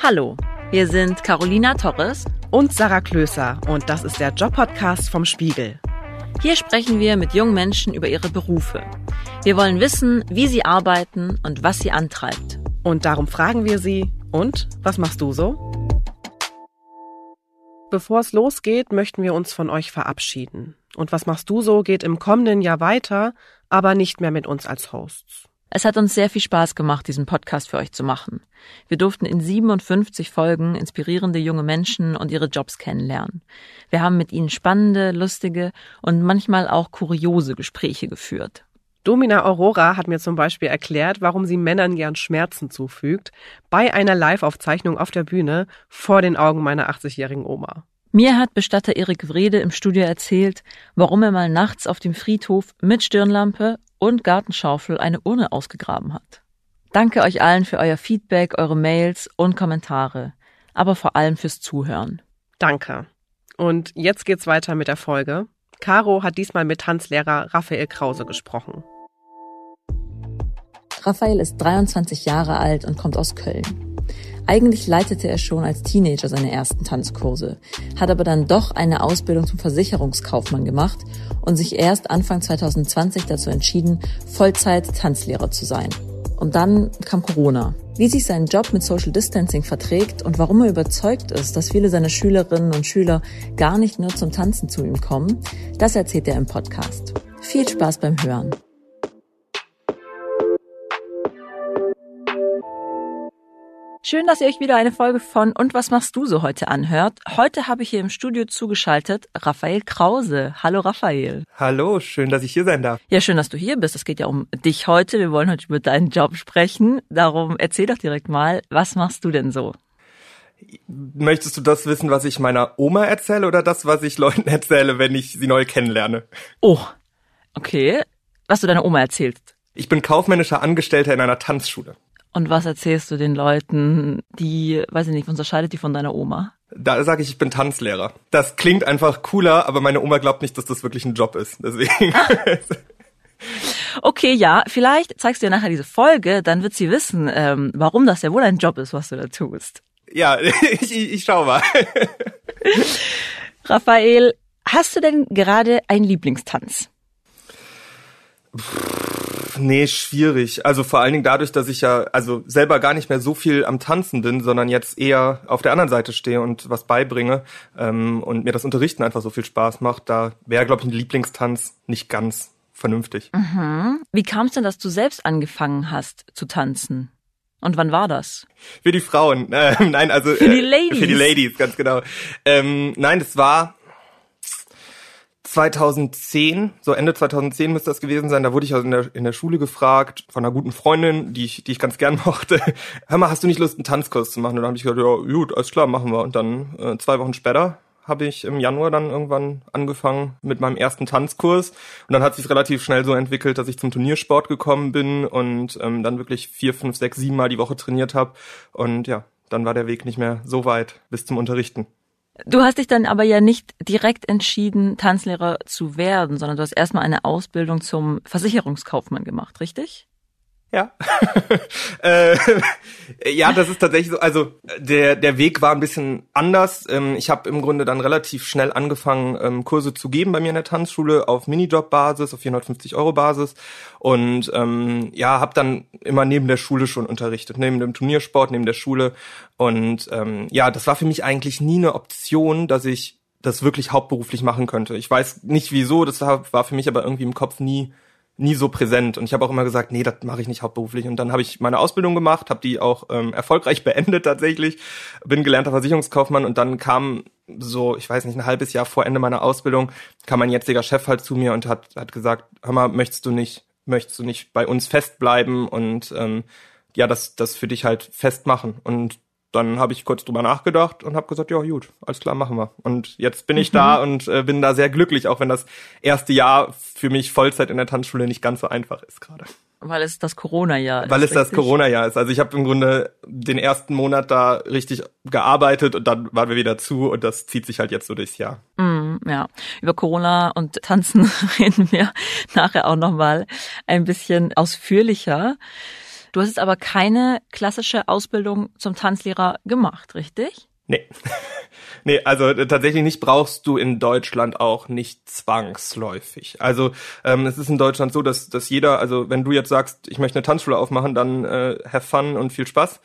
Hallo, wir sind Carolina Torres und Sarah Klöser und das ist der Job-Podcast vom Spiegel. Hier sprechen wir mit jungen Menschen über ihre Berufe. Wir wollen wissen, wie sie arbeiten und was sie antreibt. Und darum fragen wir sie, und was machst du so? Bevor es losgeht, möchten wir uns von euch verabschieden. Und was machst du so geht im kommenden Jahr weiter, aber nicht mehr mit uns als Hosts. Es hat uns sehr viel Spaß gemacht, diesen Podcast für euch zu machen. Wir durften in 57 Folgen inspirierende junge Menschen und ihre Jobs kennenlernen. Wir haben mit ihnen spannende, lustige und manchmal auch kuriose Gespräche geführt. Domina Aurora hat mir zum Beispiel erklärt, warum sie Männern gern Schmerzen zufügt, bei einer Live-Aufzeichnung auf der Bühne vor den Augen meiner 80-jährigen Oma. Mir hat Bestatter Erik Wrede im Studio erzählt, warum er mal nachts auf dem Friedhof mit Stirnlampe und Gartenschaufel eine Urne ausgegraben hat. Danke euch allen für euer Feedback, eure Mails und Kommentare, aber vor allem fürs Zuhören. Danke. Und jetzt geht's weiter mit der Folge. Caro hat diesmal mit Tanzlehrer Raphael Krause gesprochen. Raphael ist 23 Jahre alt und kommt aus Köln. Eigentlich leitete er schon als Teenager seine ersten Tanzkurse, hat aber dann doch eine Ausbildung zum Versicherungskaufmann gemacht und sich erst Anfang 2020 dazu entschieden, Vollzeit Tanzlehrer zu sein. Und dann kam Corona. Wie sich sein Job mit Social Distancing verträgt und warum er überzeugt ist, dass viele seiner Schülerinnen und Schüler gar nicht nur zum Tanzen zu ihm kommen, das erzählt er im Podcast. Viel Spaß beim Hören. Schön, dass ihr euch wieder eine Folge von Und was machst du so heute anhört. Heute habe ich hier im Studio zugeschaltet Raphael Krause. Hallo Raphael. Hallo, schön, dass ich hier sein darf. Ja, schön, dass du hier bist. Es geht ja um dich heute. Wir wollen heute über deinen Job sprechen. Darum erzähl doch direkt mal, was machst du denn so? Möchtest du das wissen, was ich meiner Oma erzähle oder das, was ich Leuten erzähle, wenn ich sie neu kennenlerne? Oh, okay. Was du deiner Oma erzählst. Ich bin kaufmännischer Angestellter in einer Tanzschule. Und was erzählst du den Leuten, die, weiß ich nicht, unterscheidet die von deiner Oma? Da sage ich, ich bin Tanzlehrer. Das klingt einfach cooler, aber meine Oma glaubt nicht, dass das wirklich ein Job ist. Deswegen. Okay, ja, vielleicht zeigst du ihr nachher diese Folge, dann wird sie wissen, ähm, warum das ja wohl ein Job ist, was du da tust. Ja, ich, ich, ich schau mal. Raphael, hast du denn gerade einen Lieblingstanz? Nee, schwierig. Also vor allen Dingen dadurch, dass ich ja also selber gar nicht mehr so viel am Tanzen bin, sondern jetzt eher auf der anderen Seite stehe und was beibringe ähm, und mir das Unterrichten einfach so viel Spaß macht, da wäre, glaube ich, ein Lieblingstanz nicht ganz vernünftig. Mhm. Wie kam es denn, dass du selbst angefangen hast zu tanzen? Und wann war das? Für die Frauen. Äh, nein, also für die Ladies. Äh, für die Ladies, ganz genau. Ähm, nein, das war 2010, so Ende 2010 müsste das gewesen sein, da wurde ich also in der, in der Schule gefragt von einer guten Freundin, die ich, die ich ganz gern mochte, hör mal, hast du nicht Lust, einen Tanzkurs zu machen? Und dann habe ich gesagt, ja, gut, alles klar, machen wir. Und dann äh, zwei Wochen später habe ich im Januar dann irgendwann angefangen mit meinem ersten Tanzkurs. Und dann hat sich relativ schnell so entwickelt, dass ich zum Turniersport gekommen bin und ähm, dann wirklich vier, fünf, sechs, sieben Mal die Woche trainiert habe. Und ja, dann war der Weg nicht mehr so weit bis zum Unterrichten. Du hast dich dann aber ja nicht direkt entschieden, Tanzlehrer zu werden, sondern du hast erstmal eine Ausbildung zum Versicherungskaufmann gemacht, richtig? Ja. äh, ja, das ist tatsächlich so. Also der der Weg war ein bisschen anders. Ähm, ich habe im Grunde dann relativ schnell angefangen, ähm, Kurse zu geben bei mir in der Tanzschule auf Minijob-Basis, auf 450 Euro Basis und ähm, ja, habe dann immer neben der Schule schon unterrichtet, neben dem Turniersport, neben der Schule und ähm, ja, das war für mich eigentlich nie eine Option, dass ich das wirklich hauptberuflich machen könnte. Ich weiß nicht wieso, das war für mich aber irgendwie im Kopf nie nie so präsent. Und ich habe auch immer gesagt, nee, das mache ich nicht hauptberuflich. Und dann habe ich meine Ausbildung gemacht, habe die auch ähm, erfolgreich beendet tatsächlich, bin gelernter Versicherungskaufmann und dann kam so, ich weiß nicht, ein halbes Jahr vor Ende meiner Ausbildung, kam mein jetziger Chef halt zu mir und hat, hat gesagt, hör mal, möchtest du nicht, möchtest du nicht bei uns festbleiben und ähm, ja, das, das für dich halt festmachen. Und dann habe ich kurz drüber nachgedacht und habe gesagt, ja gut, alles klar, machen wir. Und jetzt bin ich mhm. da und äh, bin da sehr glücklich, auch wenn das erste Jahr für mich Vollzeit in der Tanzschule nicht ganz so einfach ist gerade. Weil es das Corona-Jahr ist. Weil es richtig? das Corona-Jahr ist. Also ich habe im Grunde den ersten Monat da richtig gearbeitet und dann waren wir wieder zu und das zieht sich halt jetzt so durchs Jahr. Mm, ja, über Corona und Tanzen reden wir nachher auch nochmal ein bisschen ausführlicher. Du hast aber keine klassische Ausbildung zum Tanzlehrer gemacht, richtig? Nee. nee, also äh, tatsächlich nicht brauchst du in Deutschland auch nicht zwangsläufig. Also ähm, es ist in Deutschland so, dass, dass jeder, also wenn du jetzt sagst, ich möchte eine Tanzschule aufmachen, dann äh, have fun und viel Spaß.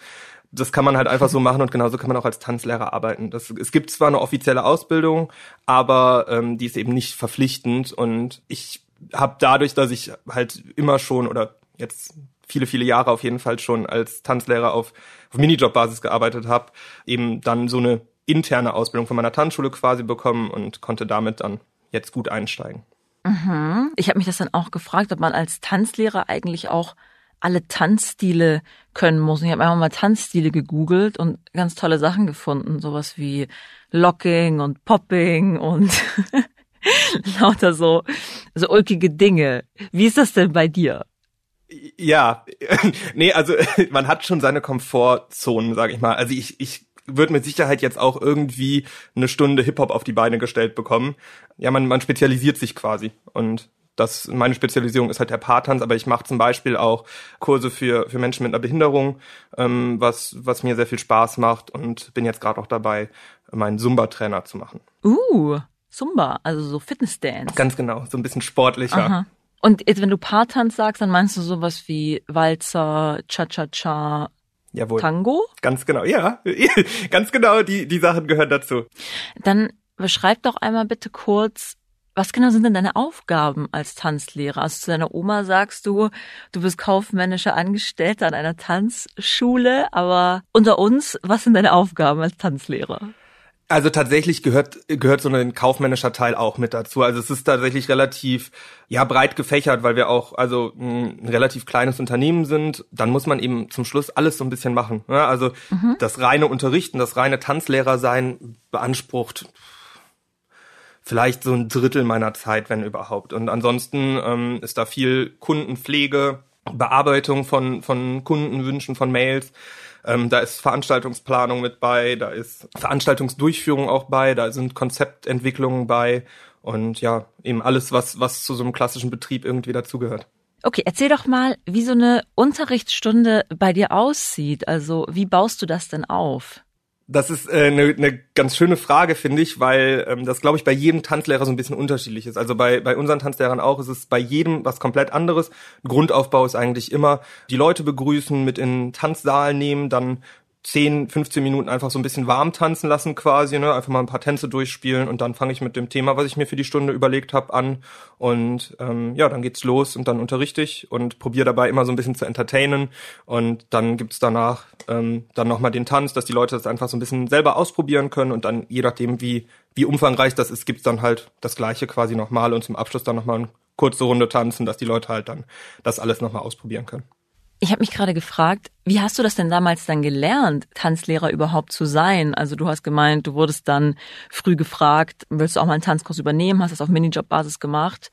Das kann man halt einfach so machen und genauso kann man auch als Tanzlehrer arbeiten. Das, es gibt zwar eine offizielle Ausbildung, aber ähm, die ist eben nicht verpflichtend und ich habe dadurch, dass ich halt immer schon oder jetzt viele, viele Jahre auf jeden Fall schon als Tanzlehrer auf, auf Minijob-Basis gearbeitet habe, eben dann so eine interne Ausbildung von meiner Tanzschule quasi bekommen und konnte damit dann jetzt gut einsteigen. Mhm. Ich habe mich das dann auch gefragt, ob man als Tanzlehrer eigentlich auch alle Tanzstile können muss. Ich habe einfach mal Tanzstile gegoogelt und ganz tolle Sachen gefunden, sowas wie Locking und Popping und lauter so so ulkige Dinge. Wie ist das denn bei dir? Ja, nee, also man hat schon seine Komfortzonen, sag ich mal. Also ich, ich würde mit Sicherheit jetzt auch irgendwie eine Stunde Hip-Hop auf die Beine gestellt bekommen. Ja, man, man spezialisiert sich quasi. Und das, meine Spezialisierung ist halt der Paartanz, aber ich mache zum Beispiel auch Kurse für, für Menschen mit einer Behinderung, ähm, was, was mir sehr viel Spaß macht und bin jetzt gerade auch dabei, meinen Zumba-Trainer zu machen. Uh, Zumba, also so Fitness-Dance. Ganz genau, so ein bisschen sportlicher. Aha. Und jetzt, wenn du Paartanz sagst, dann meinst du sowas wie Walzer, Cha-Cha-Cha, Jawohl. Tango? Ganz genau, ja. Ganz genau, die, die Sachen gehören dazu. Dann beschreib doch einmal bitte kurz, was genau sind denn deine Aufgaben als Tanzlehrer? Also zu deiner Oma sagst du, du bist kaufmännischer Angestellter an einer Tanzschule, aber unter uns, was sind deine Aufgaben als Tanzlehrer? Also tatsächlich gehört gehört so ein kaufmännischer Teil auch mit dazu. Also es ist tatsächlich relativ ja breit gefächert, weil wir auch also ein relativ kleines Unternehmen sind. Dann muss man eben zum Schluss alles so ein bisschen machen. Ja, also mhm. das reine Unterrichten, das reine Tanzlehrer sein beansprucht vielleicht so ein Drittel meiner Zeit, wenn überhaupt. Und ansonsten ähm, ist da viel Kundenpflege, Bearbeitung von von Kundenwünschen, von Mails ähm, da ist Veranstaltungsplanung mit bei, da ist Veranstaltungsdurchführung auch bei, da sind Konzeptentwicklungen bei und ja, eben alles, was, was zu so einem klassischen Betrieb irgendwie dazugehört. Okay, erzähl doch mal, wie so eine Unterrichtsstunde bei dir aussieht. Also wie baust du das denn auf? Das ist eine äh, ne, ne ganz schöne Frage, finde ich, weil ähm, das, glaube ich, bei jedem Tanzlehrer so ein bisschen unterschiedlich ist. Also bei, bei unseren Tanzlehrern auch ist es bei jedem was komplett anderes. Grundaufbau ist eigentlich immer die Leute begrüßen, mit in den Tanzsaal nehmen, dann 10, 15 Minuten einfach so ein bisschen warm tanzen lassen quasi, ne? einfach mal ein paar Tänze durchspielen und dann fange ich mit dem Thema, was ich mir für die Stunde überlegt habe, an und ähm, ja, dann geht's los und dann unterrichte ich und probiere dabei immer so ein bisschen zu entertainen und dann gibt's danach ähm, dann nochmal den Tanz, dass die Leute das einfach so ein bisschen selber ausprobieren können und dann je nachdem, wie, wie umfangreich das ist, gibt's dann halt das Gleiche quasi nochmal und zum Abschluss dann nochmal eine kurze Runde tanzen, dass die Leute halt dann das alles nochmal ausprobieren können. Ich habe mich gerade gefragt, wie hast du das denn damals dann gelernt, Tanzlehrer überhaupt zu sein? Also du hast gemeint, du wurdest dann früh gefragt, willst du auch mal einen Tanzkurs übernehmen, hast das auf Minijob-Basis gemacht.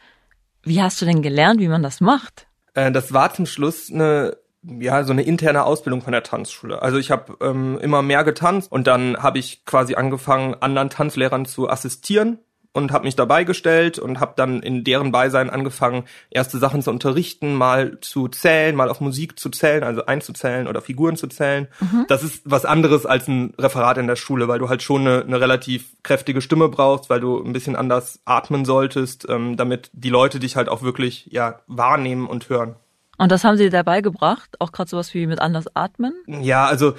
Wie hast du denn gelernt, wie man das macht? Äh, das war zum Schluss eine ja so eine interne Ausbildung von der Tanzschule. Also ich habe ähm, immer mehr getanzt und dann habe ich quasi angefangen, anderen Tanzlehrern zu assistieren und habe mich dabei gestellt und habe dann in deren Beisein angefangen, erste Sachen zu unterrichten, mal zu zählen, mal auf Musik zu zählen, also einzuzählen oder Figuren zu zählen. Mhm. Das ist was anderes als ein Referat in der Schule, weil du halt schon eine, eine relativ kräftige Stimme brauchst, weil du ein bisschen anders atmen solltest, ähm, damit die Leute dich halt auch wirklich ja wahrnehmen und hören. Und das haben sie dir dabei gebracht? Auch gerade sowas wie mit anders atmen? Ja, also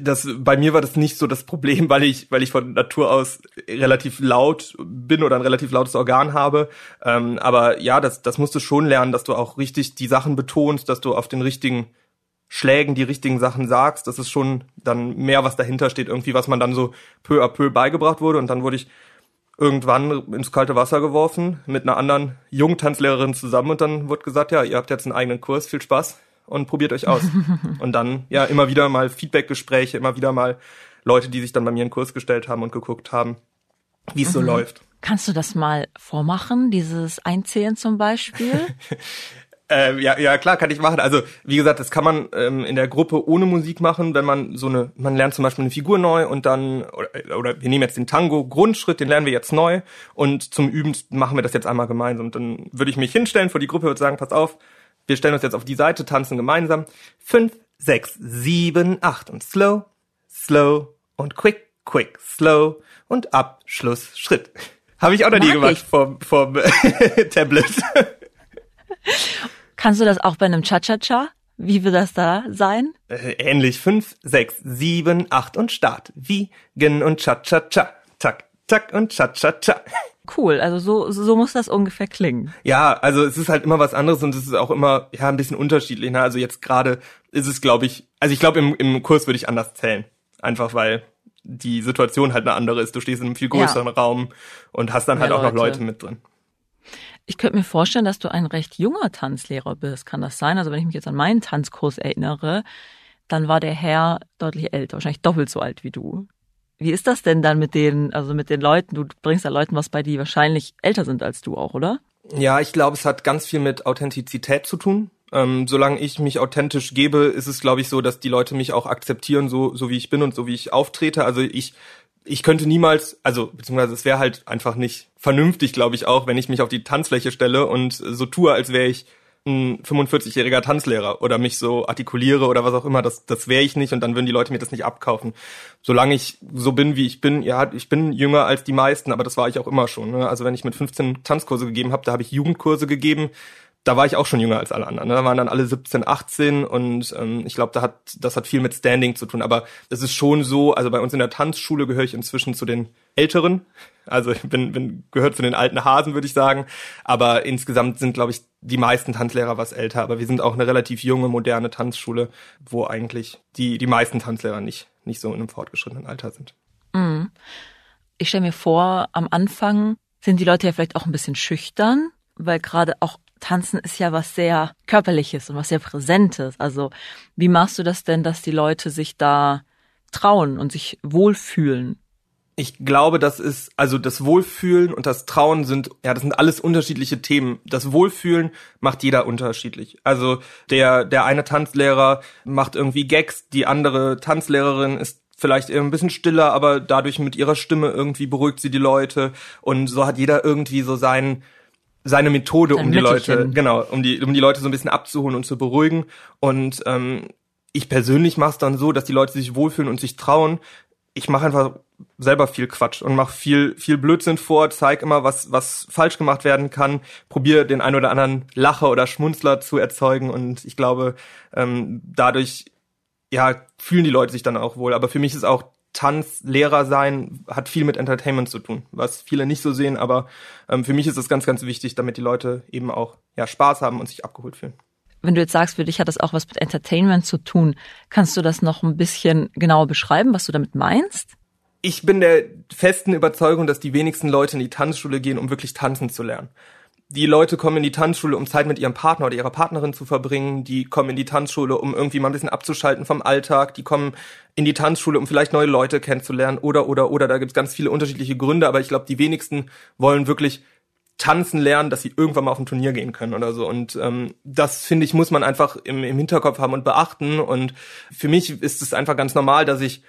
das bei mir war das nicht so das Problem, weil ich weil ich von Natur aus relativ laut bin oder ein relativ lautes Organ habe. Ähm, aber ja, das das musst du schon lernen, dass du auch richtig die Sachen betonst, dass du auf den richtigen Schlägen die richtigen Sachen sagst. Das ist schon dann mehr, was dahinter steht, irgendwie, was man dann so peu à peu beigebracht wurde. Und dann wurde ich irgendwann ins kalte Wasser geworfen mit einer anderen Jungtanzlehrerin zusammen und dann wurde gesagt, ja, ihr habt jetzt einen eigenen Kurs, viel Spaß. Und probiert euch aus. und dann ja immer wieder mal Feedbackgespräche, immer wieder mal Leute, die sich dann bei mir in Kurs gestellt haben und geguckt haben, wie es mhm. so läuft. Kannst du das mal vormachen, dieses Einzählen zum Beispiel? äh, ja, ja, klar, kann ich machen. Also, wie gesagt, das kann man ähm, in der Gruppe ohne Musik machen, wenn man so eine, man lernt zum Beispiel eine Figur neu und dann, oder, oder wir nehmen jetzt den Tango, Grundschritt, den lernen wir jetzt neu und zum Üben machen wir das jetzt einmal gemeinsam. Und dann würde ich mich hinstellen vor die Gruppe und sagen, pass auf, wir stellen uns jetzt auf die Seite, tanzen gemeinsam. Fünf, sechs, sieben, acht und slow, slow und quick, quick, slow und Abschluss, Schritt. Habe ich auch noch Mag nie gemacht vom, vom Tablet. Kannst du das auch bei einem Cha-Cha-Cha? Wie wird das da sein? Äh, ähnlich. Fünf, sechs, sieben, acht und Start. Wiegen und Cha-Cha-Cha. Tak, tak und Cha-Cha-Cha. Cool, also so, so muss das ungefähr klingen. Ja, also es ist halt immer was anderes und es ist auch immer ja ein bisschen unterschiedlich. Ne? Also jetzt gerade ist es, glaube ich, also ich glaube im, im Kurs würde ich anders zählen. Einfach weil die Situation halt eine andere ist. Du stehst in einem viel größeren ja. Raum und hast dann halt auch Leute. noch Leute mit drin. Ich könnte mir vorstellen, dass du ein recht junger Tanzlehrer bist. Kann das sein? Also wenn ich mich jetzt an meinen Tanzkurs erinnere, dann war der Herr deutlich älter, wahrscheinlich doppelt so alt wie du. Wie ist das denn dann mit den, also mit den Leuten? Du bringst da Leuten was bei, die wahrscheinlich älter sind als du auch, oder? Ja, ich glaube, es hat ganz viel mit Authentizität zu tun. Ähm, solange ich mich authentisch gebe, ist es, glaube ich, so, dass die Leute mich auch akzeptieren, so, so wie ich bin und so wie ich auftrete. Also ich, ich könnte niemals, also beziehungsweise es wäre halt einfach nicht vernünftig, glaube ich auch, wenn ich mich auf die Tanzfläche stelle und so tue, als wäre ich ein 45-jähriger Tanzlehrer oder mich so artikuliere oder was auch immer, das, das wäre ich nicht und dann würden die Leute mir das nicht abkaufen. Solange ich so bin, wie ich bin, ja, ich bin jünger als die meisten, aber das war ich auch immer schon. Ne? Also wenn ich mit 15 Tanzkurse gegeben habe, da habe ich Jugendkurse gegeben, da war ich auch schon jünger als alle anderen. Ne? Da waren dann alle 17, 18 und ähm, ich glaube, da hat das hat viel mit Standing zu tun. Aber es ist schon so, also bei uns in der Tanzschule gehöre ich inzwischen zu den Älteren. Also ich bin, bin gehört zu den alten Hasen, würde ich sagen. Aber insgesamt sind, glaube ich, die meisten Tanzlehrer was älter. Aber wir sind auch eine relativ junge, moderne Tanzschule, wo eigentlich die, die meisten Tanzlehrer nicht, nicht so in einem fortgeschrittenen Alter sind. Mhm. Ich stelle mir vor, am Anfang sind die Leute ja vielleicht auch ein bisschen schüchtern, weil gerade auch Tanzen ist ja was sehr körperliches und was sehr präsentes. Also wie machst du das denn, dass die Leute sich da trauen und sich wohlfühlen? Ich glaube, das ist, also das Wohlfühlen und das Trauen sind, ja, das sind alles unterschiedliche Themen. Das Wohlfühlen macht jeder unterschiedlich. Also der, der eine Tanzlehrer macht irgendwie Gags, die andere Tanzlehrerin ist vielleicht eher ein bisschen stiller, aber dadurch mit ihrer Stimme irgendwie beruhigt sie die Leute und so hat jeder irgendwie so seinen, seine Methode, Sein um die Leute, genau, um die, um die Leute so ein bisschen abzuholen und zu beruhigen. Und ähm, ich persönlich mache es dann so, dass die Leute sich wohlfühlen und sich trauen. Ich mache einfach selber viel Quatsch und mache viel viel Blödsinn vor, zeig immer was was falsch gemacht werden kann, probiere den ein oder anderen Lacher oder Schmunzler zu erzeugen und ich glaube ähm, dadurch ja fühlen die Leute sich dann auch wohl. Aber für mich ist auch Tanzlehrer sein hat viel mit Entertainment zu tun, was viele nicht so sehen, aber ähm, für mich ist es ganz, ganz wichtig, damit die Leute eben auch ja Spaß haben und sich abgeholt fühlen. Wenn du jetzt sagst, für dich hat das auch was mit Entertainment zu tun, kannst du das noch ein bisschen genauer beschreiben, was du damit meinst? Ich bin der festen Überzeugung, dass die wenigsten Leute in die Tanzschule gehen, um wirklich tanzen zu lernen die Leute kommen in die Tanzschule, um Zeit mit ihrem Partner oder ihrer Partnerin zu verbringen. Die kommen in die Tanzschule, um irgendwie mal ein bisschen abzuschalten vom Alltag. Die kommen in die Tanzschule, um vielleicht neue Leute kennenzulernen oder, oder, oder. Da gibt's ganz viele unterschiedliche Gründe, aber ich glaube, die wenigsten wollen wirklich tanzen lernen, dass sie irgendwann mal auf ein Turnier gehen können oder so. Und ähm, das, finde ich, muss man einfach im, im Hinterkopf haben und beachten. Und für mich ist es einfach ganz normal, dass ich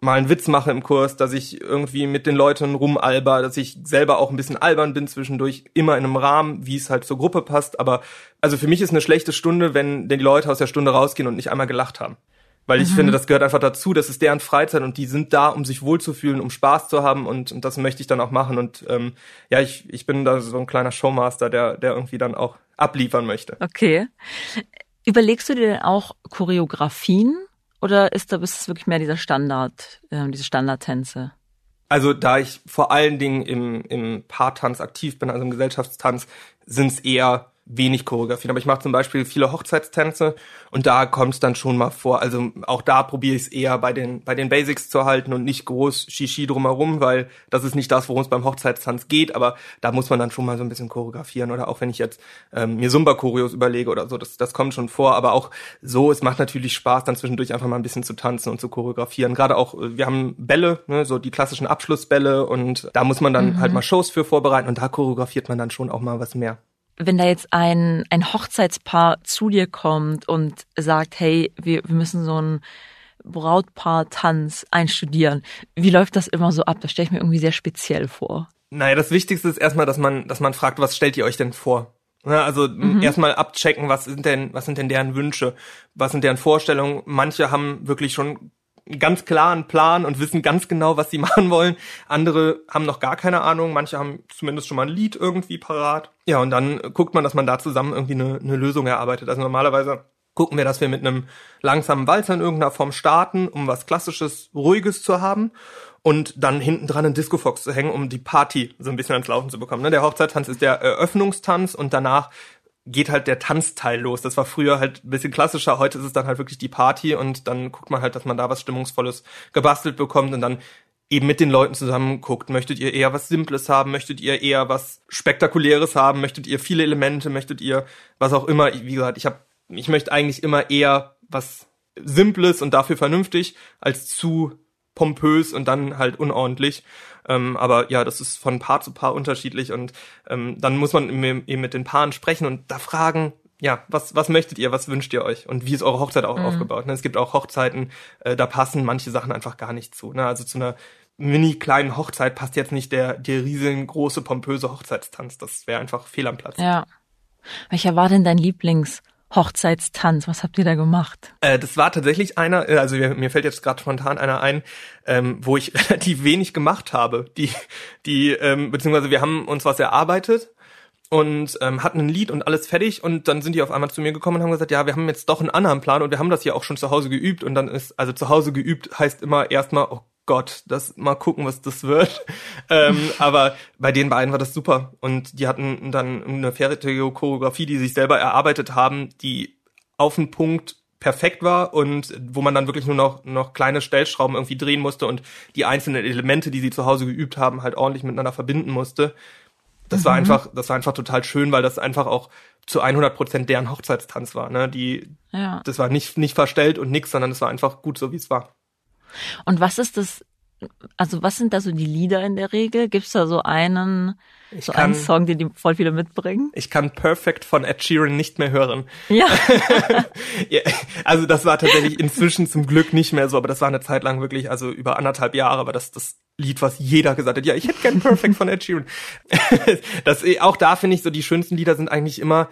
mal einen Witz mache im Kurs, dass ich irgendwie mit den Leuten rumalber, dass ich selber auch ein bisschen albern bin zwischendurch, immer in einem Rahmen, wie es halt zur Gruppe passt. Aber also für mich ist eine schlechte Stunde, wenn die Leute aus der Stunde rausgehen und nicht einmal gelacht haben. Weil ich mhm. finde, das gehört einfach dazu, das ist deren Freizeit und die sind da, um sich wohlzufühlen, um Spaß zu haben und, und das möchte ich dann auch machen. Und ähm, ja, ich, ich bin da so ein kleiner Showmaster, der, der irgendwie dann auch abliefern möchte. Okay. Überlegst du dir denn auch Choreografien oder ist da ist es wirklich mehr dieser Standard, äh, diese Standardtänze? Also da ich vor allen Dingen im, im Paartanz aktiv bin, also im Gesellschaftstanz, sind es eher wenig choreografieren. Aber ich mache zum Beispiel viele Hochzeitstänze und da kommt es dann schon mal vor. Also auch da probiere ich es eher bei den, bei den Basics zu halten und nicht groß Shishi drumherum, weil das ist nicht das, worum es beim Hochzeitstanz geht. Aber da muss man dann schon mal so ein bisschen choreografieren. Oder auch wenn ich jetzt ähm, mir Zumba-Choreos überlege oder so, das, das kommt schon vor. Aber auch so, es macht natürlich Spaß, dann zwischendurch einfach mal ein bisschen zu tanzen und zu choreografieren. Gerade auch, äh, wir haben Bälle, ne, so die klassischen Abschlussbälle und da muss man dann mhm. halt mal Shows für vorbereiten und da choreografiert man dann schon auch mal was mehr wenn da jetzt ein, ein Hochzeitspaar zu dir kommt und sagt, hey, wir, wir müssen so ein Brautpaar-Tanz einstudieren, wie läuft das immer so ab? Das stelle ich mir irgendwie sehr speziell vor. Naja, das Wichtigste ist erstmal, dass man, dass man fragt, was stellt ihr euch denn vor? Ja, also mhm. erstmal abchecken, was sind denn, was sind denn deren Wünsche, was sind deren Vorstellungen. Manche haben wirklich schon ganz klaren Plan und wissen ganz genau, was sie machen wollen. Andere haben noch gar keine Ahnung. Manche haben zumindest schon mal ein Lied irgendwie parat. Ja, und dann guckt man, dass man da zusammen irgendwie eine, eine Lösung erarbeitet. Also normalerweise gucken wir, dass wir mit einem langsamen Walzer in irgendeiner Form starten, um was klassisches, ruhiges zu haben und dann hinten dran einen Disco-Fox zu hängen, um die Party so ein bisschen ans Laufen zu bekommen. Ne? Der Hochzeitstanz ist der Eröffnungstanz und danach geht halt der Tanzteil los. Das war früher halt ein bisschen klassischer, heute ist es dann halt wirklich die Party und dann guckt man halt, dass man da was Stimmungsvolles gebastelt bekommt und dann eben mit den Leuten zusammen guckt. Möchtet ihr eher was Simples haben? Möchtet ihr eher was Spektakuläres haben? Möchtet ihr viele Elemente? Möchtet ihr was auch immer? Wie gesagt, ich habe, ich möchte eigentlich immer eher was Simples und dafür vernünftig als zu pompös und dann halt unordentlich. Ähm, aber ja, das ist von Paar zu Paar unterschiedlich und ähm, dann muss man eben mit den Paaren sprechen und da fragen, ja, was, was möchtet ihr, was wünscht ihr euch und wie ist eure Hochzeit auch mhm. aufgebaut? Ne? Es gibt auch Hochzeiten, äh, da passen manche Sachen einfach gar nicht zu. Ne? Also zu einer mini kleinen Hochzeit passt jetzt nicht der, der riesengroße, pompöse Hochzeitstanz. Das wäre einfach fehl am Platz. Ja. Welcher war denn dein Lieblings- Hochzeitstanz. Was habt ihr da gemacht? Äh, das war tatsächlich einer, äh, also mir, fällt jetzt gerade spontan einer ein, ähm, wo ich relativ wenig gemacht habe. Die, die, ähm, beziehungsweise wir haben uns was erarbeitet und ähm, hatten ein Lied und alles fertig und dann sind die auf einmal zu mir gekommen und haben gesagt, ja, wir haben jetzt doch einen anderen Plan und wir haben das ja auch schon zu Hause geübt und dann ist, also zu Hause geübt heißt immer erstmal, oh Gott, das mal gucken, was das wird. ähm, aber bei den beiden war das super. Und die hatten dann eine fertige Choreografie, die sich selber erarbeitet haben, die auf den Punkt perfekt war und wo man dann wirklich nur noch, noch kleine Stellschrauben irgendwie drehen musste und die einzelnen Elemente, die sie zu Hause geübt haben, halt ordentlich miteinander verbinden musste. Das mhm. war einfach, das war einfach total schön, weil das einfach auch zu 100 Prozent deren Hochzeitstanz war. Ne? Die, ja. das war nicht, nicht verstellt und nix, sondern es war einfach gut so, wie es war. Und was ist das, also was sind da so die Lieder in der Regel? Gibt's da so einen, ich so kann, einen Song, den die voll viele mitbringen? Ich kann Perfect von Ed Sheeran nicht mehr hören. Ja. ja. Also das war tatsächlich inzwischen zum Glück nicht mehr so, aber das war eine Zeit lang wirklich, also über anderthalb Jahre, aber das, das Lied, was jeder gesagt hat. Ja, ich hätte gern Perfect von Ed Sheeran. das, auch da finde ich so, die schönsten Lieder sind eigentlich immer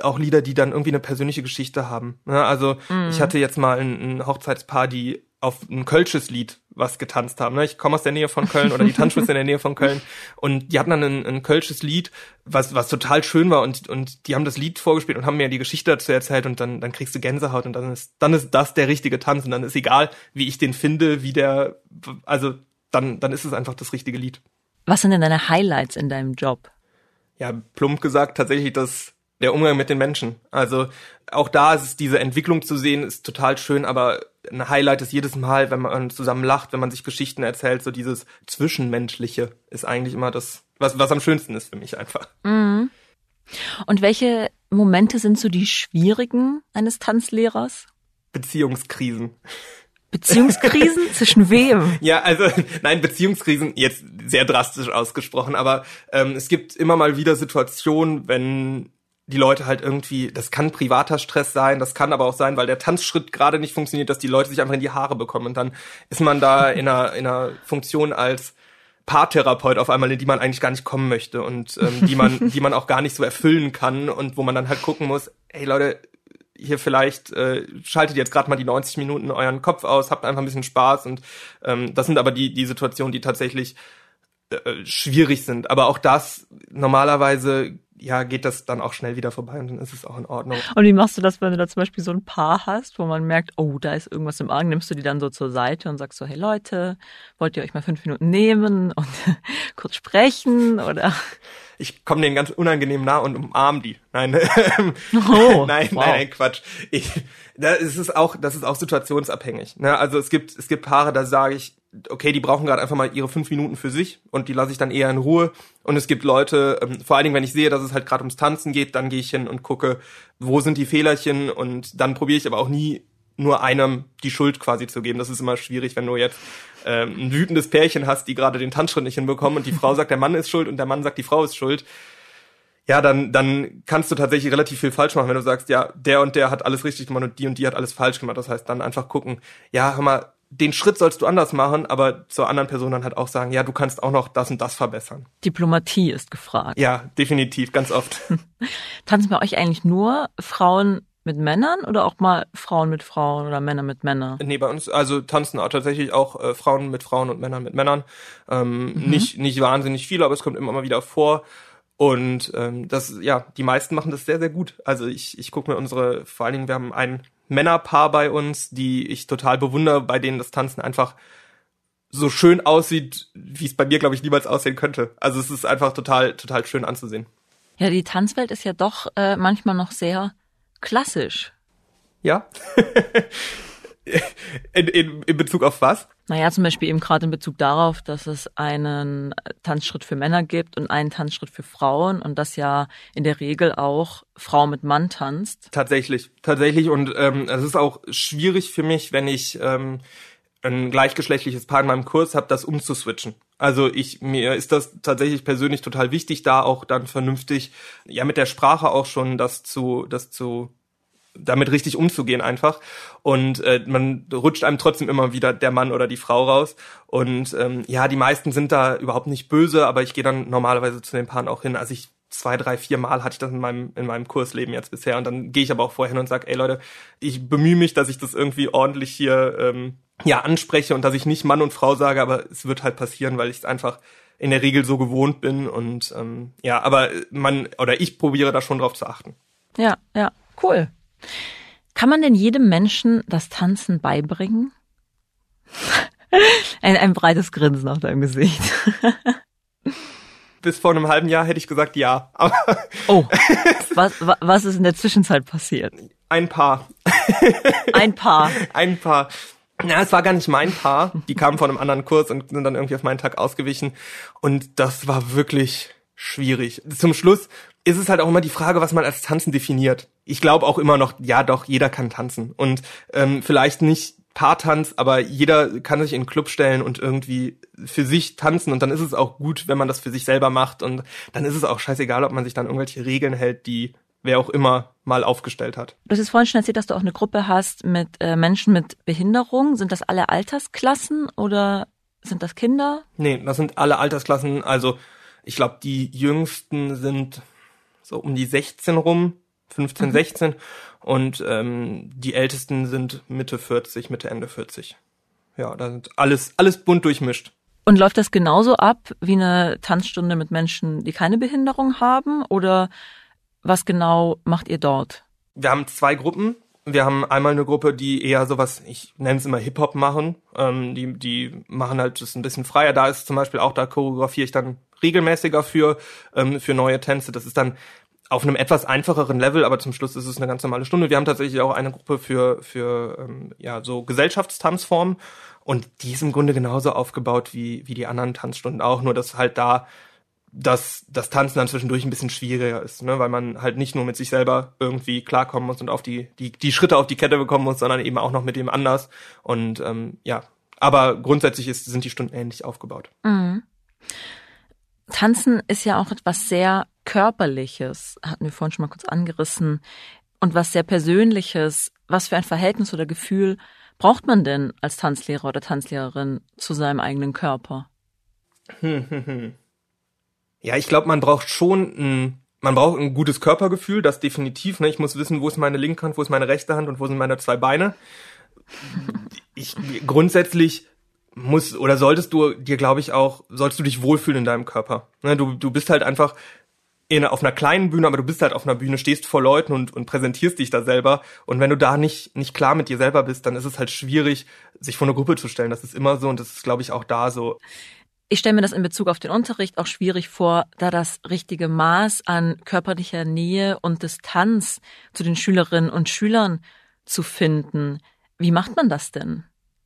auch Lieder, die dann irgendwie eine persönliche Geschichte haben. Ja, also mm. ich hatte jetzt mal ein, ein Hochzeitspaar, die auf ein kölsches Lied was getanzt haben. Ne? Ich komme aus der Nähe von Köln oder die Tanzschwester in der Nähe von Köln und die hatten dann ein, ein kölsches Lied, was, was total schön war und, und die haben das Lied vorgespielt und haben mir die Geschichte dazu erzählt und dann, dann kriegst du Gänsehaut und dann ist, dann ist das der richtige Tanz und dann ist egal, wie ich den finde, wie der, also dann, dann ist es einfach das richtige Lied. Was sind denn deine Highlights in deinem Job? Ja, plump gesagt, tatsächlich das der Umgang mit den Menschen. Also auch da ist es diese Entwicklung zu sehen, ist total schön, aber ein Highlight ist jedes Mal, wenn man zusammen lacht, wenn man sich Geschichten erzählt, so dieses Zwischenmenschliche ist eigentlich immer das, was, was am schönsten ist für mich einfach. Mhm. Und welche Momente sind so die schwierigen eines Tanzlehrers? Beziehungskrisen. Beziehungskrisen zwischen wem? Ja, also nein, Beziehungskrisen jetzt sehr drastisch ausgesprochen, aber ähm, es gibt immer mal wieder Situationen, wenn die Leute halt irgendwie, das kann privater Stress sein, das kann aber auch sein, weil der Tanzschritt gerade nicht funktioniert, dass die Leute sich einfach in die Haare bekommen und dann ist man da in einer, in einer Funktion als Paartherapeut auf einmal, in die man eigentlich gar nicht kommen möchte und ähm, die man, die man auch gar nicht so erfüllen kann und wo man dann halt gucken muss, hey Leute, hier vielleicht äh, schaltet jetzt gerade mal die 90 Minuten euren Kopf aus, habt einfach ein bisschen Spaß und ähm, das sind aber die die Situationen, die tatsächlich äh, schwierig sind. Aber auch das normalerweise ja, geht das dann auch schnell wieder vorbei und dann ist es auch in Ordnung. Und wie machst du das, wenn du da zum Beispiel so ein Paar hast, wo man merkt, oh, da ist irgendwas im Argen, nimmst du die dann so zur Seite und sagst so, hey Leute, wollt ihr euch mal fünf Minuten nehmen und kurz sprechen oder? ich komme denen ganz unangenehm nah und umarm die. Nein, Oh, nein, wow. nein, nein, Quatsch. Ich, da ist auch, das ist auch situationsabhängig. Ne? Also es gibt, es gibt Paare, da sage ich, okay, die brauchen gerade einfach mal ihre fünf Minuten für sich und die lasse ich dann eher in Ruhe. Und es gibt Leute, ähm, vor allen Dingen, wenn ich sehe, dass es halt gerade ums Tanzen geht, dann gehe ich hin und gucke, wo sind die Fehlerchen und dann probiere ich aber auch nie nur einem die Schuld quasi zu geben. Das ist immer schwierig, wenn du jetzt ähm, ein wütendes Pärchen hast, die gerade den Tanzschritt nicht hinbekommen und die Frau sagt, der Mann ist schuld und der Mann sagt, die Frau ist schuld. Ja, dann, dann kannst du tatsächlich relativ viel falsch machen, wenn du sagst, ja, der und der hat alles richtig gemacht und die und die hat alles falsch gemacht. Das heißt, dann einfach gucken, ja, hör mal, den Schritt sollst du anders machen, aber zur anderen Person dann halt auch sagen, ja, du kannst auch noch das und das verbessern. Diplomatie ist gefragt. Ja, definitiv, ganz oft. Tanzen bei euch eigentlich nur Frauen mit Männern oder auch mal Frauen mit Frauen oder Männer mit Männern? Nee, bei uns, also tanzen auch tatsächlich auch äh, Frauen mit Frauen und Männern mit Männern. Ähm, Nicht, nicht wahnsinnig viele, aber es kommt immer mal wieder vor. Und ähm, das, ja, die meisten machen das sehr, sehr gut. Also ich, ich gucke mir unsere, vor allen Dingen, wir haben ein Männerpaar bei uns, die ich total bewundere, bei denen das Tanzen einfach so schön aussieht, wie es bei mir, glaube ich, niemals aussehen könnte. Also es ist einfach total, total schön anzusehen. Ja, die Tanzwelt ist ja doch äh, manchmal noch sehr klassisch. Ja? in, in, in Bezug auf was? Naja, zum Beispiel eben gerade in Bezug darauf, dass es einen Tanzschritt für Männer gibt und einen Tanzschritt für Frauen und dass ja in der Regel auch Frau mit Mann tanzt. Tatsächlich, tatsächlich. Und ähm, es ist auch schwierig für mich, wenn ich ähm, ein gleichgeschlechtliches Paar in meinem Kurs habe, das umzuswitchen. Also ich mir ist das tatsächlich persönlich total wichtig, da auch dann vernünftig, ja mit der Sprache auch schon das zu, das zu damit richtig umzugehen einfach. Und äh, man rutscht einem trotzdem immer wieder der Mann oder die Frau raus. Und ähm, ja, die meisten sind da überhaupt nicht böse, aber ich gehe dann normalerweise zu den Paaren auch hin. Also ich zwei, drei, vier Mal hatte ich das in meinem, in meinem Kursleben jetzt bisher. Und dann gehe ich aber auch vorher hin und sage, ey Leute, ich bemühe mich, dass ich das irgendwie ordentlich hier ähm, ja anspreche und dass ich nicht Mann und Frau sage, aber es wird halt passieren, weil ich es einfach in der Regel so gewohnt bin. Und ähm, ja, aber man oder ich probiere da schon drauf zu achten. Ja, ja, cool. Kann man denn jedem Menschen das Tanzen beibringen? Ein, ein breites Grinsen auf deinem Gesicht. Bis vor einem halben Jahr hätte ich gesagt ja, aber Oh, was, wa- was ist in der Zwischenzeit passiert? ein Paar, Ein Paar. ein Paar. Na, es war gar nicht mein Paar. Die kamen von einem anderen Kurs und sind dann irgendwie auf meinen Tag ausgewichen. Und das war wirklich schwierig. Zum Schluss ist es halt auch immer die Frage, was man als Tanzen definiert. Ich glaube auch immer noch, ja doch, jeder kann tanzen. Und ähm, vielleicht nicht Paartanz, aber jeder kann sich in einen Club stellen und irgendwie für sich tanzen. Und dann ist es auch gut, wenn man das für sich selber macht. Und dann ist es auch scheißegal, ob man sich dann irgendwelche Regeln hält, die wer auch immer mal aufgestellt hat. Du hast jetzt vorhin schon erzählt, dass du auch eine Gruppe hast mit äh, Menschen mit Behinderung. Sind das alle Altersklassen oder sind das Kinder? Nee, das sind alle Altersklassen. Also ich glaube, die jüngsten sind so um die 16 rum, 15, 16. Und ähm, die ältesten sind Mitte 40, Mitte, Ende 40. Ja, da sind alles, alles bunt durchmischt. Und läuft das genauso ab wie eine Tanzstunde mit Menschen, die keine Behinderung haben? Oder was genau macht ihr dort? Wir haben zwei Gruppen. Wir haben einmal eine Gruppe, die eher sowas, ich nenne es immer Hip-Hop machen. Ähm, die, die machen halt das ein bisschen freier. Da ist zum Beispiel auch, da choreografiere ich dann regelmäßiger für, ähm, für neue Tänze. Das ist dann auf einem etwas einfacheren Level, aber zum Schluss ist es eine ganz normale Stunde. Wir haben tatsächlich auch eine Gruppe für, für ähm, ja, so Gesellschaftstanzformen und die ist im Grunde genauso aufgebaut wie, wie die anderen Tanzstunden auch, nur dass halt da dass das Tanzen dann zwischendurch ein bisschen schwieriger ist, ne? weil man halt nicht nur mit sich selber irgendwie klarkommen muss und auf die, die, die Schritte auf die Kette bekommen muss, sondern eben auch noch mit dem anders. Und ähm, ja, aber grundsätzlich ist, sind die Stunden ähnlich aufgebaut. Tanzen ist ja auch etwas sehr Körperliches, hatten wir vorhin schon mal kurz angerissen, und was sehr Persönliches. Was für ein Verhältnis oder Gefühl braucht man denn als Tanzlehrer oder Tanzlehrerin zu seinem eigenen Körper? Ja, ich glaube, man braucht schon ein, man braucht ein gutes Körpergefühl, das definitiv. Ne? Ich muss wissen, wo ist meine linke Hand, wo ist meine rechte Hand und wo sind meine zwei Beine. Ich grundsätzlich muss oder solltest du dir, glaube ich, auch, sollst du dich wohlfühlen in deinem Körper. Ne? Du, du bist halt einfach in, auf einer kleinen Bühne, aber du bist halt auf einer Bühne, stehst vor Leuten und, und präsentierst dich da selber. Und wenn du da nicht, nicht klar mit dir selber bist, dann ist es halt schwierig, sich vor eine Gruppe zu stellen. Das ist immer so und das ist, glaube ich, auch da so. Ich stelle mir das in Bezug auf den Unterricht auch schwierig vor, da das richtige Maß an körperlicher Nähe und Distanz zu den Schülerinnen und Schülern zu finden. Wie macht man das denn?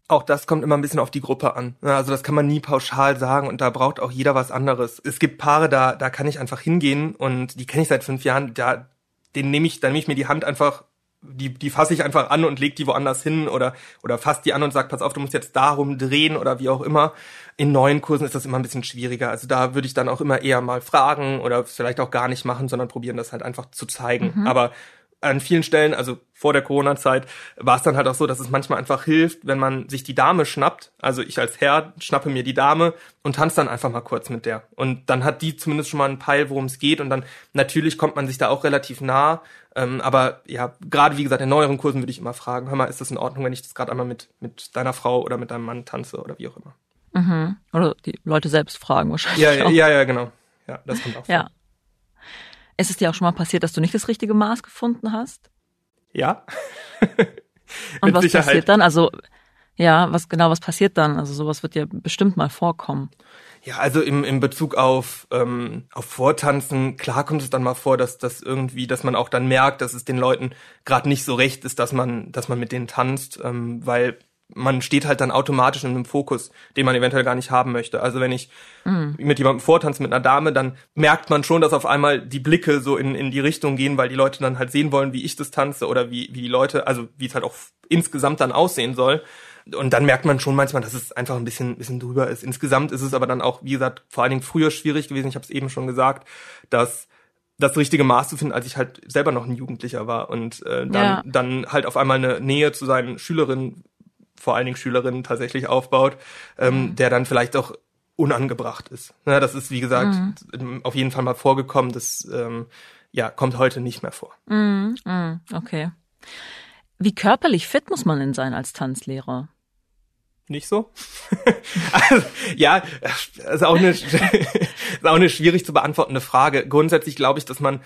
Auch das kommt immer ein bisschen auf die Gruppe an. Also das kann man nie pauschal sagen und da braucht auch jeder was anderes. Es gibt Paare, da, da kann ich einfach hingehen und die kenne ich seit fünf Jahren, da, den nehme ich, dann nehme ich mir die Hand einfach die, die fasse ich einfach an und leg die woanders hin oder, oder fass die an und sag, pass auf, du musst jetzt darum drehen oder wie auch immer. In neuen Kursen ist das immer ein bisschen schwieriger. Also da würde ich dann auch immer eher mal fragen oder vielleicht auch gar nicht machen, sondern probieren das halt einfach zu zeigen. Mhm. Aber an vielen Stellen, also vor der Corona-Zeit, war es dann halt auch so, dass es manchmal einfach hilft, wenn man sich die Dame schnappt. Also ich als Herr schnappe mir die Dame und tanze dann einfach mal kurz mit der. Und dann hat die zumindest schon mal einen Peil, worum es geht. Und dann natürlich kommt man sich da auch relativ nah. Ähm, aber ja, gerade wie gesagt, in neueren Kursen würde ich immer fragen, hör mal, ist das in Ordnung, wenn ich das gerade einmal mit, mit deiner Frau oder mit deinem Mann tanze oder wie auch immer. Mhm. Oder die Leute selbst fragen wahrscheinlich. Ja, ja, ja, ja, genau. Ja, das kommt auch vor. Ja. Ist es dir auch schon mal passiert, dass du nicht das richtige Maß gefunden hast? Ja. Und was Sicherheit. passiert dann? Also, ja, was genau, was passiert dann? Also sowas wird ja bestimmt mal vorkommen. Ja, also im, im Bezug auf, ähm, auf Vortanzen, klar kommt es dann mal vor, dass das irgendwie, dass man auch dann merkt, dass es den Leuten gerade nicht so recht ist, dass man, dass man mit denen tanzt, ähm, weil man steht halt dann automatisch in einem Fokus, den man eventuell gar nicht haben möchte. Also wenn ich mhm. mit jemandem vortanze, mit einer Dame, dann merkt man schon, dass auf einmal die Blicke so in, in die Richtung gehen, weil die Leute dann halt sehen wollen, wie ich das tanze oder wie, wie die Leute, also wie es halt auch insgesamt dann aussehen soll. Und dann merkt man schon manchmal, dass es einfach ein bisschen, bisschen drüber ist. Insgesamt ist es aber dann auch, wie gesagt, vor allen Dingen früher schwierig gewesen. Ich habe es eben schon gesagt, dass das richtige Maß zu finden, als ich halt selber noch ein Jugendlicher war und äh, dann, ja. dann halt auf einmal eine Nähe zu seinen Schülerinnen vor allen Dingen Schülerinnen tatsächlich aufbaut, ähm, mhm. der dann vielleicht auch unangebracht ist. Ja, das ist, wie gesagt, mhm. auf jeden Fall mal vorgekommen. Das ähm, ja, kommt heute nicht mehr vor. Mhm. mhm. Okay. Wie körperlich fit muss man denn sein als Tanzlehrer? Nicht so? also, ja, ist auch, eine, ist auch eine schwierig zu beantwortende Frage. Grundsätzlich glaube ich, dass man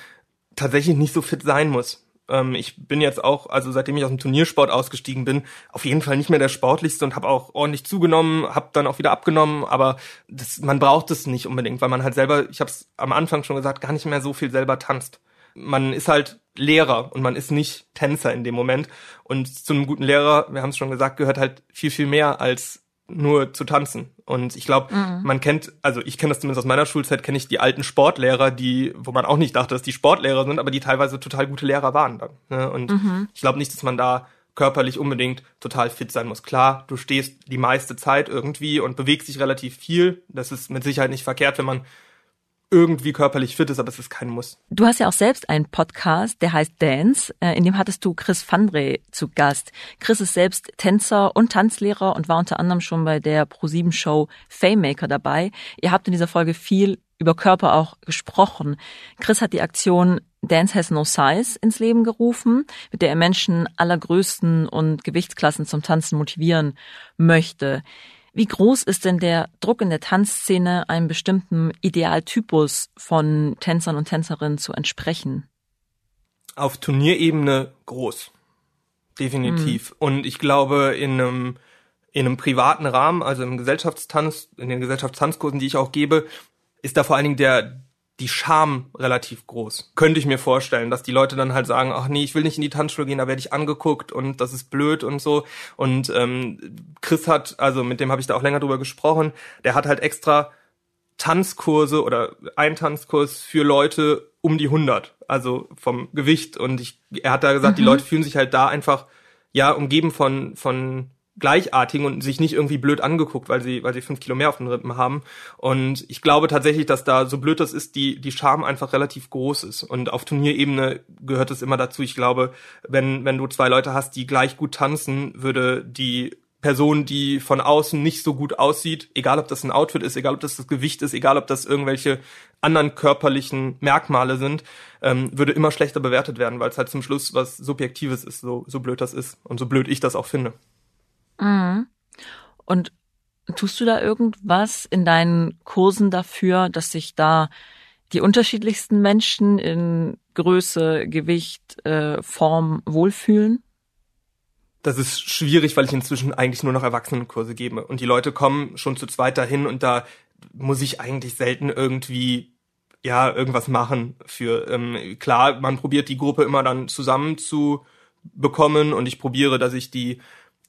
tatsächlich nicht so fit sein muss. Ähm, ich bin jetzt auch, also seitdem ich aus dem Turniersport ausgestiegen bin, auf jeden Fall nicht mehr der sportlichste und habe auch ordentlich zugenommen, habe dann auch wieder abgenommen, aber das, man braucht es nicht unbedingt, weil man halt selber, ich habe es am Anfang schon gesagt, gar nicht mehr so viel selber tanzt. Man ist halt Lehrer und man ist nicht Tänzer in dem Moment. Und zu einem guten Lehrer, wir haben es schon gesagt, gehört halt viel, viel mehr als nur zu tanzen. Und ich glaube, mhm. man kennt, also ich kenne das zumindest aus meiner Schulzeit, kenne ich die alten Sportlehrer, die, wo man auch nicht dachte, dass die Sportlehrer sind, aber die teilweise total gute Lehrer waren dann. Ne? Und mhm. ich glaube nicht, dass man da körperlich unbedingt total fit sein muss. Klar, du stehst die meiste Zeit irgendwie und bewegst dich relativ viel. Das ist mit Sicherheit nicht verkehrt, wenn man irgendwie körperlich fit ist, aber es ist kein Muss. Du hast ja auch selbst einen Podcast, der heißt Dance. Äh, in dem hattest du Chris Vandre zu Gast. Chris ist selbst Tänzer und Tanzlehrer und war unter anderem schon bei der ProSieben Show Famemaker dabei. Ihr habt in dieser Folge viel über Körper auch gesprochen. Chris hat die Aktion Dance Has No Size ins Leben gerufen, mit der er Menschen aller Größen und Gewichtsklassen zum Tanzen motivieren möchte. Wie groß ist denn der Druck in der Tanzszene, einem bestimmten Idealtypus von Tänzern und Tänzerinnen zu entsprechen? Auf Turnierebene groß. Definitiv. Mhm. Und ich glaube, in einem, in einem privaten Rahmen, also im Gesellschaftstanz, in den Gesellschaftstanzkursen, die ich auch gebe, ist da vor allen Dingen der, die Scham relativ groß. Könnte ich mir vorstellen, dass die Leute dann halt sagen, ach nee, ich will nicht in die Tanzschule gehen, da werde ich angeguckt und das ist blöd und so. Und ähm, Chris hat, also mit dem habe ich da auch länger drüber gesprochen, der hat halt extra Tanzkurse oder ein Tanzkurs für Leute um die 100, also vom Gewicht. Und ich, er hat da gesagt, mhm. die Leute fühlen sich halt da einfach ja umgeben von von gleichartigen und sich nicht irgendwie blöd angeguckt, weil sie, weil sie fünf Kilo mehr auf den Rippen haben. Und ich glaube tatsächlich, dass da, so blöd das ist, die, die Scham einfach relativ groß ist. Und auf Turnierebene gehört es immer dazu. Ich glaube, wenn, wenn du zwei Leute hast, die gleich gut tanzen, würde die Person, die von außen nicht so gut aussieht, egal ob das ein Outfit ist, egal ob das das Gewicht ist, egal ob das irgendwelche anderen körperlichen Merkmale sind, ähm, würde immer schlechter bewertet werden, weil es halt zum Schluss was Subjektives ist, so, so blöd das ist und so blöd ich das auch finde. Mhm. Und tust du da irgendwas in deinen Kursen dafür, dass sich da die unterschiedlichsten Menschen in Größe, Gewicht, äh, Form wohlfühlen? Das ist schwierig, weil ich inzwischen eigentlich nur noch Erwachsenenkurse gebe. Und die Leute kommen schon zu zweit dahin und da muss ich eigentlich selten irgendwie ja irgendwas machen für ähm, klar man probiert die Gruppe immer dann zusammen zu bekommen und ich probiere dass ich die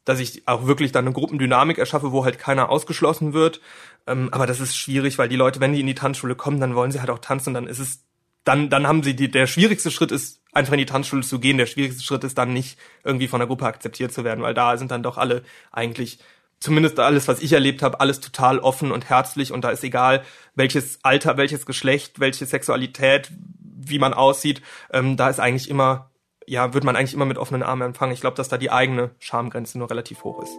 dass ich auch wirklich dann eine Gruppendynamik erschaffe, wo halt keiner ausgeschlossen wird. Ähm, aber das ist schwierig, weil die Leute, wenn die in die Tanzschule kommen, dann wollen sie halt auch tanzen. Dann ist es, dann, dann haben sie die, der schwierigste Schritt ist, einfach in die Tanzschule zu gehen. Der schwierigste Schritt ist dann nicht irgendwie von der Gruppe akzeptiert zu werden, weil da sind dann doch alle eigentlich zumindest alles, was ich erlebt habe, alles total offen und herzlich und da ist egal, welches Alter, welches Geschlecht, welche Sexualität, wie man aussieht, ähm, da ist eigentlich immer ja, wird man eigentlich immer mit offenen Armen empfangen. Ich glaube, dass da die eigene Schamgrenze nur relativ hoch ist.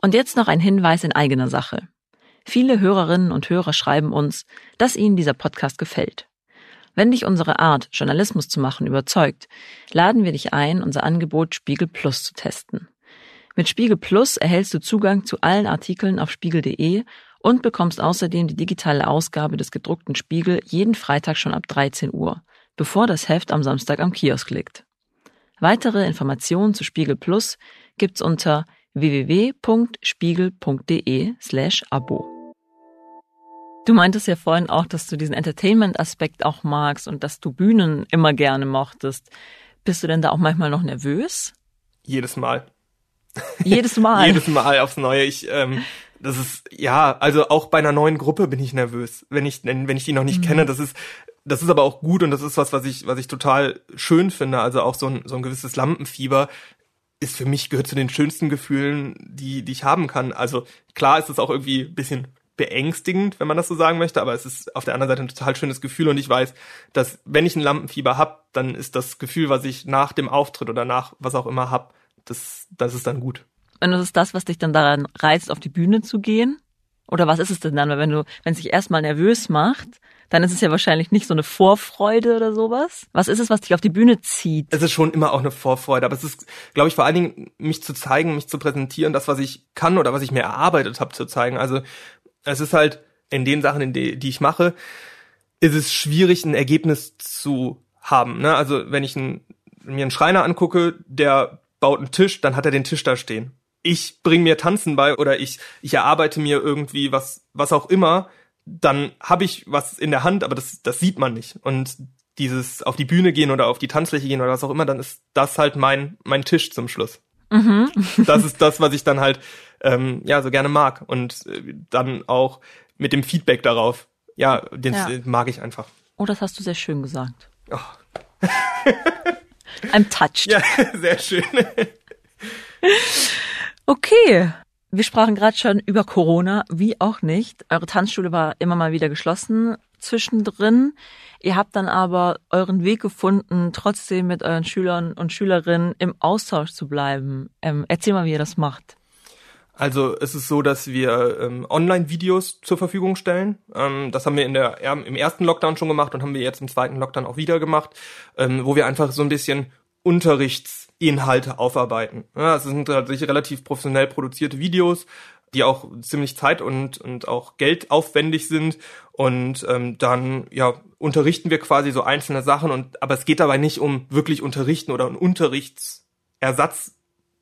Und jetzt noch ein Hinweis in eigener Sache. Viele Hörerinnen und Hörer schreiben uns, dass ihnen dieser Podcast gefällt. Wenn dich unsere Art, Journalismus zu machen, überzeugt, laden wir dich ein, unser Angebot Spiegel Plus zu testen. Mit Spiegel Plus erhältst du Zugang zu allen Artikeln auf spiegel.de und bekommst außerdem die digitale Ausgabe des gedruckten Spiegel jeden Freitag schon ab 13 Uhr bevor das Heft am Samstag am Kiosk liegt. Weitere Informationen zu Spiegel Plus gibt's unter www.spiegel.de slash Abo. Du meintest ja vorhin auch, dass du diesen Entertainment-Aspekt auch magst und dass du Bühnen immer gerne mochtest. Bist du denn da auch manchmal noch nervös? Jedes Mal. Jedes Mal. Jedes Mal aufs Neue. Ich, ähm, das ist ja, also auch bei einer neuen Gruppe bin ich nervös, wenn ich wenn ich die noch nicht mhm. kenne. Das ist das ist aber auch gut und das ist was, was ich, was ich total schön finde. Also auch so ein, so ein gewisses Lampenfieber ist für mich gehört zu den schönsten Gefühlen, die, die ich haben kann. Also klar ist es auch irgendwie bisschen beängstigend, wenn man das so sagen möchte, aber es ist auf der anderen Seite ein total schönes Gefühl und ich weiß, dass wenn ich ein Lampenfieber hab, dann ist das Gefühl, was ich nach dem Auftritt oder nach was auch immer hab, das, das ist dann gut. Und das ist das, was dich dann daran reizt, auf die Bühne zu gehen? Oder was ist es denn dann, wenn du, wenn es sich erstmal nervös macht, dann ist es ja wahrscheinlich nicht so eine Vorfreude oder sowas. Was ist es, was dich auf die Bühne zieht? Es ist schon immer auch eine Vorfreude, aber es ist, glaube ich, vor allen Dingen mich zu zeigen, mich zu präsentieren, das, was ich kann oder was ich mir erarbeitet habe, zu zeigen. Also es ist halt in den Sachen, in die, die ich mache, ist es schwierig, ein Ergebnis zu haben. Ne? Also wenn ich ein, mir einen Schreiner angucke, der baut einen Tisch, dann hat er den Tisch da stehen. Ich bringe mir Tanzen bei oder ich, ich erarbeite mir irgendwie was, was auch immer dann habe ich was in der Hand, aber das, das sieht man nicht. Und dieses auf die Bühne gehen oder auf die Tanzfläche gehen oder was auch immer, dann ist das halt mein, mein Tisch zum Schluss. Mhm. das ist das, was ich dann halt ähm, ja so gerne mag. Und äh, dann auch mit dem Feedback darauf. Ja, den ja. mag ich einfach. Oh, das hast du sehr schön gesagt. Oh. I'm touched. Ja, sehr schön. okay. Wir sprachen gerade schon über Corona, wie auch nicht. Eure Tanzschule war immer mal wieder geschlossen zwischendrin. Ihr habt dann aber euren Weg gefunden, trotzdem mit euren Schülern und Schülerinnen im Austausch zu bleiben. Ähm, erzähl mal, wie ihr das macht. Also es ist so, dass wir ähm, Online-Videos zur Verfügung stellen. Ähm, das haben wir in der, im ersten Lockdown schon gemacht und haben wir jetzt im zweiten Lockdown auch wieder gemacht, ähm, wo wir einfach so ein bisschen Unterrichts Inhalte aufarbeiten. Ja, es sind tatsächlich relativ professionell produzierte Videos, die auch ziemlich zeit- und, und auch geldaufwendig sind. Und ähm, dann ja unterrichten wir quasi so einzelne Sachen und aber es geht dabei nicht um wirklich unterrichten oder einen Unterrichtsersatz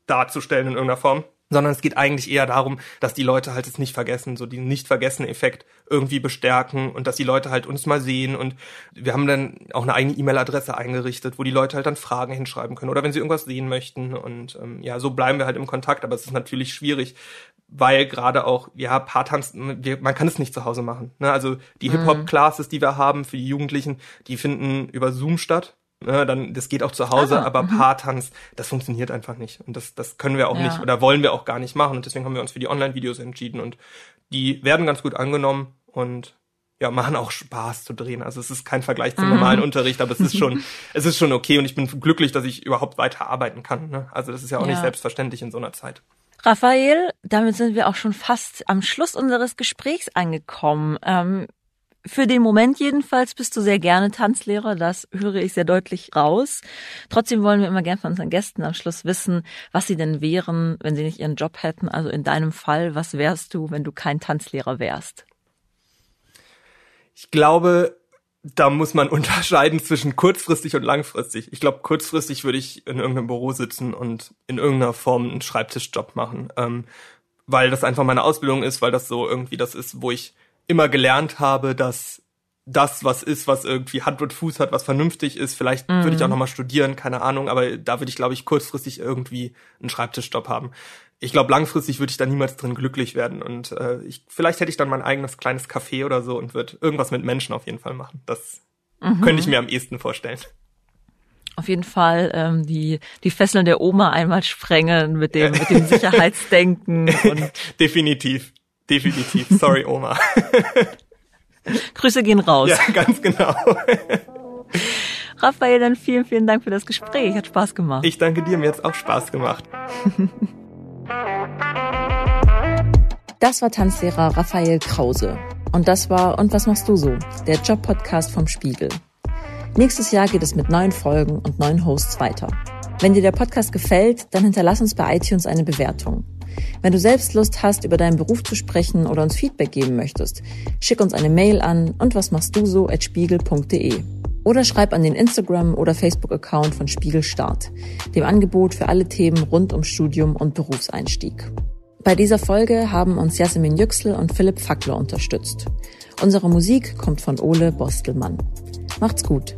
darzustellen in irgendeiner Form, sondern es geht eigentlich eher darum, dass die Leute halt es nicht vergessen, so diesen nicht vergessen Effekt irgendwie bestärken und dass die Leute halt uns mal sehen und wir haben dann auch eine eigene E-Mail-Adresse eingerichtet, wo die Leute halt dann Fragen hinschreiben können oder wenn sie irgendwas sehen möchten und ähm, ja, so bleiben wir halt im Kontakt, aber es ist natürlich schwierig, weil gerade auch, ja, Paartanz, man kann es nicht zu Hause machen. Ne? Also die mhm. Hip-Hop-Classes, die wir haben für die Jugendlichen, die finden über Zoom statt Ne, dann, das geht auch zu Hause, ah, aber -hmm. Paartanz, das funktioniert einfach nicht. Und das, das können wir auch ja. nicht oder wollen wir auch gar nicht machen. Und deswegen haben wir uns für die Online-Videos entschieden. Und die werden ganz gut angenommen und ja, machen auch Spaß zu drehen. Also es ist kein Vergleich zum mhm. normalen Unterricht, aber es ist schon, es ist schon okay und ich bin glücklich, dass ich überhaupt weiter arbeiten kann. Ne? Also das ist ja auch ja. nicht selbstverständlich in so einer Zeit. Raphael, damit sind wir auch schon fast am Schluss unseres Gesprächs angekommen. Ähm, für den Moment jedenfalls bist du sehr gerne Tanzlehrer, das höre ich sehr deutlich raus. Trotzdem wollen wir immer gern von unseren Gästen am Schluss wissen, was sie denn wären, wenn sie nicht ihren Job hätten. Also in deinem Fall, was wärst du, wenn du kein Tanzlehrer wärst? Ich glaube, da muss man unterscheiden zwischen kurzfristig und langfristig. Ich glaube, kurzfristig würde ich in irgendeinem Büro sitzen und in irgendeiner Form einen Schreibtischjob machen. Ähm, weil das einfach meine Ausbildung ist, weil das so irgendwie das ist, wo ich immer gelernt habe, dass das was ist, was irgendwie Hand und Fuß hat, was vernünftig ist. Vielleicht mhm. würde ich auch noch mal studieren, keine Ahnung, aber da würde ich glaube ich kurzfristig irgendwie einen Schreibtischstopp haben. Ich glaube langfristig würde ich da niemals drin glücklich werden und äh, ich vielleicht hätte ich dann mein eigenes kleines Café oder so und würde irgendwas mit Menschen auf jeden Fall machen. Das mhm. könnte ich mir am ehesten vorstellen auf jeden Fall ähm, die, die Fesseln der Oma einmal sprengen mit dem, mit dem Sicherheitsdenken. Und definitiv, definitiv. Sorry, Oma. Grüße gehen raus. Ja, ganz genau. Raphael, dann vielen, vielen Dank für das Gespräch. Hat Spaß gemacht. Ich danke dir, mir hat's auch Spaß gemacht. Das war Tanzlehrer Raphael Krause. Und das war Und was machst du so? Der Job-Podcast vom Spiegel. Nächstes Jahr geht es mit neuen Folgen und neuen Hosts weiter. Wenn dir der Podcast gefällt, dann hinterlass uns bei iTunes eine Bewertung. Wenn du selbst Lust hast, über deinen Beruf zu sprechen oder uns Feedback geben möchtest, schick uns eine Mail an und was machst du so at spiegel.de. Oder schreib an den Instagram- oder Facebook-Account von Spiegel Start, dem Angebot für alle Themen rund um Studium und Berufseinstieg. Bei dieser Folge haben uns Jasmin Yüksel und Philipp Fackler unterstützt. Unsere Musik kommt von Ole Bostelmann. Macht's gut.